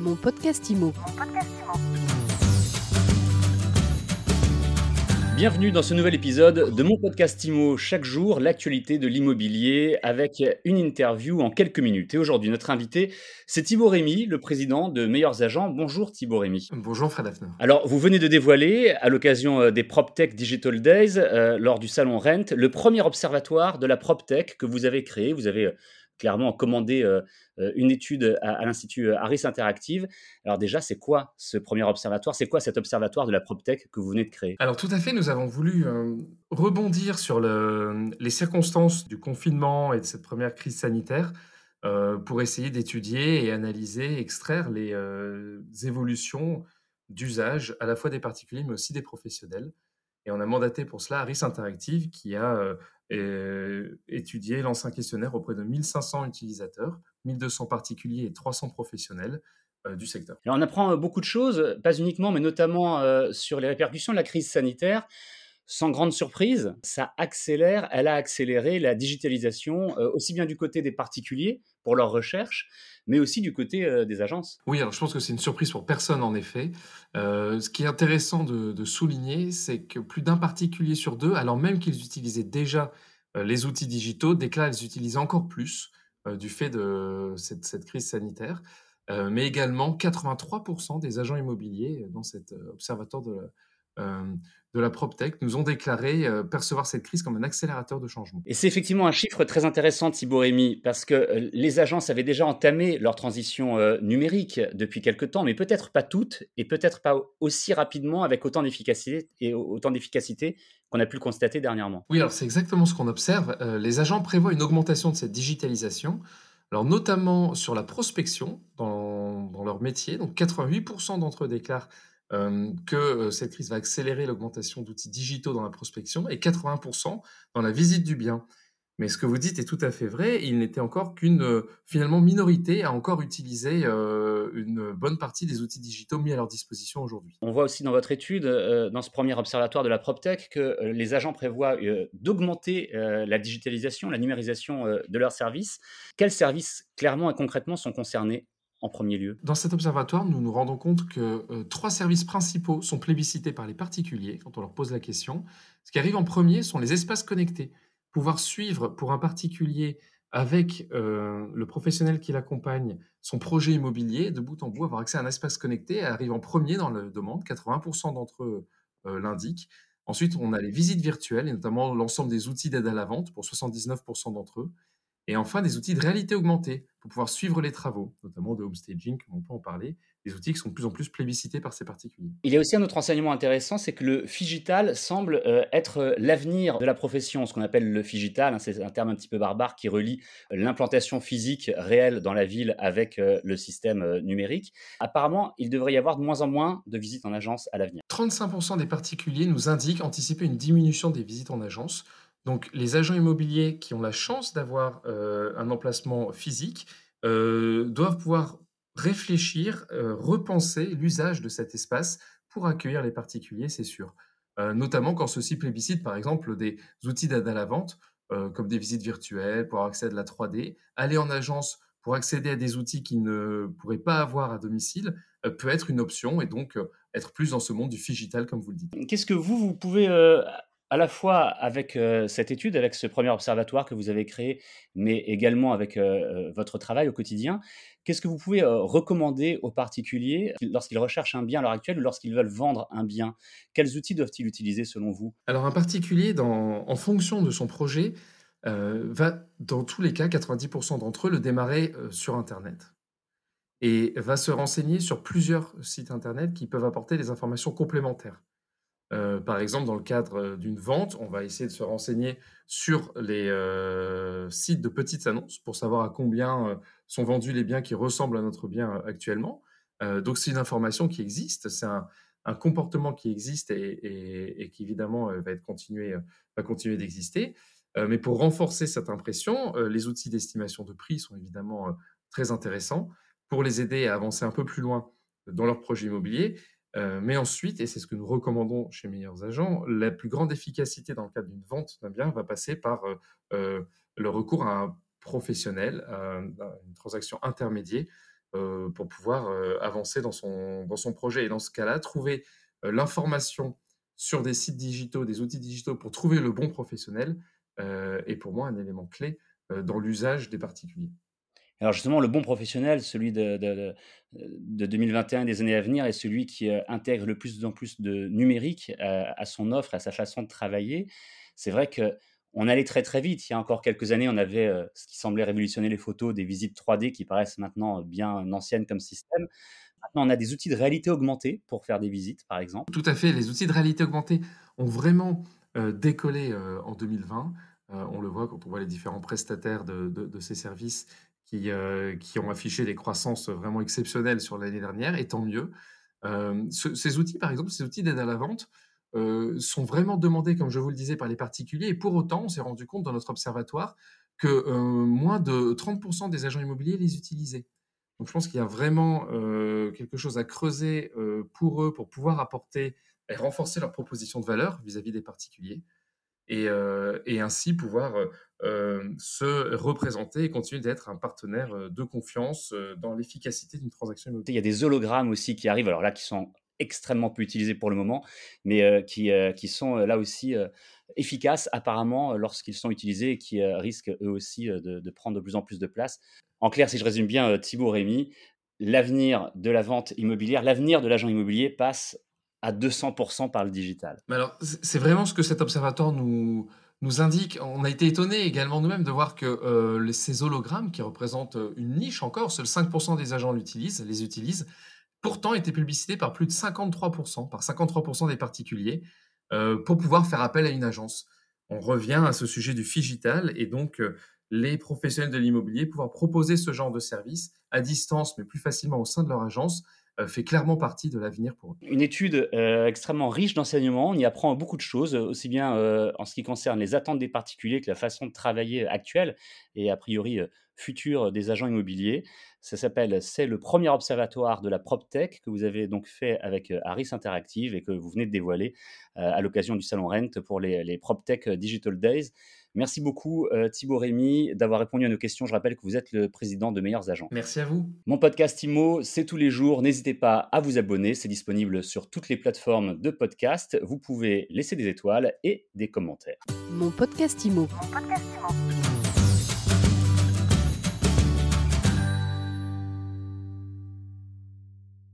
Mon podcast IMO. Bienvenue dans ce nouvel épisode de mon podcast IMO. Chaque jour, l'actualité de l'immobilier avec une interview en quelques minutes. Et aujourd'hui, notre invité, c'est Thibaut Rémy, le président de Meilleurs Agents. Bonjour Thibaut Rémy. Bonjour Fred Hafner. Alors, vous venez de dévoiler, à l'occasion euh, des PropTech Digital Days, euh, lors du salon Rent, le premier observatoire de la PropTech que vous avez créé. Vous avez euh, clairement commandé euh, euh, une étude à, l'Institut euh, Harris Interactive. Alors déjà, c'est quoi ce premier observatoire? C'est quoi cet observatoire de la PropTech que vous venez de créer? Alors tout à fait, nous avons voulu rebondir sur les circonstances du confinement et de cette première crise sanitaire pour essayer d'étudier et analyser, extraire les évolutions d'usage à la fois des particuliers mais aussi des professionnels. Et on a mandaté pour cela Harris Interactive qui a étudié, lancé un questionnaire auprès de 1500 utilisateurs, 1200 particuliers et 300 professionnels du secteur. On apprend beaucoup de choses, pas uniquement, mais notamment sur les répercussions de la crise sanitaire. Sans grande surprise, ça accélère, elle a accéléré la digitalisation aussi bien du côté des particuliers pour leurs recherches, mais aussi du côté des agences. Oui, alors je pense que c'est une surprise pour personne en effet. ce qui est intéressant de, souligner, c'est que plus d'un particulier sur deux, alors même qu'ils utilisaient déjà les outils digitaux, déclarent qu'ils utilisent encore plus du fait de cette, cette crise sanitaire. mais également 83% des agents immobiliers dans cet observatoire de de la PropTech nous ont déclaré euh, percevoir cette crise comme un accélérateur de changement. Et c'est effectivement un chiffre très intéressant, Thibaut Rémy, parce que euh, les agences avaient déjà entamé leur transition euh, numérique depuis quelque temps, mais peut-être pas toutes, et peut-être pas aussi rapidement avec autant d'efficacité et autant d'efficacité qu'on a pu le constater dernièrement. Oui, alors c'est exactement ce qu'on observe. les agents prévoient une augmentation de cette digitalisation. Alors notamment sur la prospection dans, dans leur métier, donc 88% d'entre eux déclarent que cette crise va accélérer l'augmentation d'outils digitaux dans la prospection et 80% dans la visite du bien. Mais ce que vous dites est tout à fait vrai. Il n'était encore qu'une finalement minorité à encore utiliser une bonne partie des outils digitaux mis à leur disposition aujourd'hui. On voit aussi dans votre étude, dans ce premier observatoire de la PropTech, que les agents prévoient d'augmenter la digitalisation, la numérisation de leurs services. Quels services clairement et concrètement sont concernés? En premier lieu Dans cet observatoire, nous nous rendons compte que euh, trois services principaux sont plébiscités par les particuliers quand on leur pose la question. Ce qui arrive en premier sont les espaces connectés. Pouvoir suivre pour un particulier avec euh, le professionnel qui l'accompagne son projet immobilier de bout en bout, avoir accès à un espace connecté arrive en premier dans la demande. 80% d'entre eux euh, l'indiquent. Ensuite, on a les visites virtuelles et notamment l'ensemble des outils d'aide à la vente pour 79% d'entre eux. Et enfin, des outils de réalité augmentée pour pouvoir suivre les travaux, notamment de homestaging, comme on peut en parler, des outils qui sont de plus en plus plébiscités par ces particuliers. Il y a aussi un autre enseignement intéressant, c'est que le figital semble euh, être euh, l'avenir de la profession, ce qu'on appelle le figital, hein, c'est un terme un petit peu barbare qui relie euh, l'implantation physique réelle dans la ville avec le système numérique. Apparemment, il devrait y avoir de moins en moins de visites en agence à l'avenir. 35% des particuliers nous indiquent anticiper une diminution des visites en agence. Donc, les agents immobiliers qui ont la chance d'avoir euh, un emplacement physique euh, doivent pouvoir réfléchir, euh, repenser l'usage de cet espace pour accueillir les particuliers, c'est sûr. notamment quand ceux-ci plébiscitent, par exemple, des outils d'aide à la vente, comme des visites virtuelles pour accéder à la 3D. Aller en agence pour accéder à des outils qu'ils ne pourraient pas avoir à domicile peut être une option et donc être plus dans ce monde du digital, comme vous le dites. Qu'est-ce que vous, vous pouvez à la fois avec cette étude, avec ce premier observatoire que vous avez créé, mais également avec votre travail au quotidien, qu'est-ce que vous pouvez recommander aux particuliers lorsqu'ils recherchent un bien à l'heure actuelle ou lorsqu'ils veulent vendre un bien? Quels outils doivent-ils utiliser selon vous? Alors un particulier, en fonction de son projet, va dans tous les cas, 90% d'entre eux, le démarrer sur Internet. Et va se renseigner sur plusieurs sites Internet qui peuvent apporter des informations complémentaires. Euh, par exemple, dans le cadre euh, d'une vente, on va essayer de se renseigner sur les euh, sites de petites annonces pour savoir à combien sont vendus les biens qui ressemblent à notre bien actuellement. donc, c'est une information qui existe, c'est un, comportement qui existe et, qui évidemment va, être continué, va continuer d'exister. mais pour renforcer cette impression, les outils d'estimation de prix sont évidemment très intéressants pour les aider à avancer un peu plus loin dans leur projet immobilier euh, mais ensuite, et c'est ce que nous recommandons chez Meilleurs Agents, la plus grande efficacité dans le cadre d'une vente d'un bien va passer par euh, euh, le recours à un professionnel, à une transaction intermédiaire, pour pouvoir avancer dans son, dans son projet. Et dans ce cas-là, trouver l'information sur des sites digitaux, des outils digitaux pour trouver le bon professionnel est pour moi un élément clé dans l'usage des particuliers. Alors justement, le bon professionnel, celui de, de, de 2021 et des années à venir, est celui qui intègre le plus en plus de numérique à son offre, à sa façon de travailler. C'est vrai que on allait très très vite. Il y a encore quelques années, on avait ce qui semblait révolutionner les photos, des visites 3D qui paraissent maintenant bien anciennes comme système. Maintenant, on a des outils de réalité augmentée pour faire des visites, par exemple. Tout à fait. Les outils de réalité augmentée ont vraiment décollé en 2020. on le voit quand on voit les différents prestataires de, ces services qui, qui, ont affiché des croissances vraiment exceptionnelles sur l'année dernière, et tant mieux. ces outils, par exemple, ces outils d'aide à la vente, sont vraiment demandés, comme je vous le disais, par les particuliers. Et pour autant, on s'est rendu compte dans notre observatoire que moins de 30% des agents immobiliers les utilisaient. Donc je pense qu'il y a vraiment quelque chose à creuser pour eux, pour pouvoir apporter et renforcer leur proposition de valeur vis-à-vis des particuliers. Et ainsi pouvoir se représenter et continuer d'être un partenaire de confiance dans l'efficacité d'une transaction immobilière. Il y a des hologrammes aussi qui arrivent, alors là qui sont extrêmement peu utilisés pour le moment, mais qui, qui sont là aussi efficaces apparemment lorsqu'ils sont utilisés et qui risquent eux aussi de, prendre de plus en plus de place. En clair, si je résume bien Thibaut Rémy, l'avenir de la vente immobilière, l'avenir de l'agent immobilier passe à 200% par le digital. Mais alors, c'est vraiment ce que cet observatoire nous, nous indique. On a été étonné également nous-mêmes de voir que ces hologrammes, qui représentent une niche encore, seuls 5% des agents l'utilisent, les utilisent, pourtant était publicité par plus de 53%, par 53% des particuliers, euh, pour pouvoir faire appel à une agence. On revient à ce sujet du figital et donc euh, les professionnels de l'immobilier pouvoir proposer ce genre de service à distance, mais plus facilement au sein de leur agence, euh, fait clairement partie de l'avenir pour eux. Une étude extrêmement riche d'enseignements. On y apprend beaucoup de choses, aussi bien en ce qui concerne les attentes des particuliers que la façon de travailler actuelle et a priori future des agents immobiliers. Ça s'appelle C'est le premier observatoire de la PropTech que vous avez donc fait avec Harris Interactive et que vous venez de dévoiler à l'occasion du Salon Rent pour les, les PropTech Digital Days. Merci beaucoup Thibaut Rémy d'avoir répondu à nos questions. Je rappelle que vous êtes le président de Meilleurs Agents. Merci à vous. Mon podcast IMO, c'est tous les jours. N'hésitez pas à vous abonner. C'est disponible sur toutes les plateformes de podcast. Vous pouvez laisser des étoiles et des commentaires. Mon podcast IMO. Mon podcast IMO.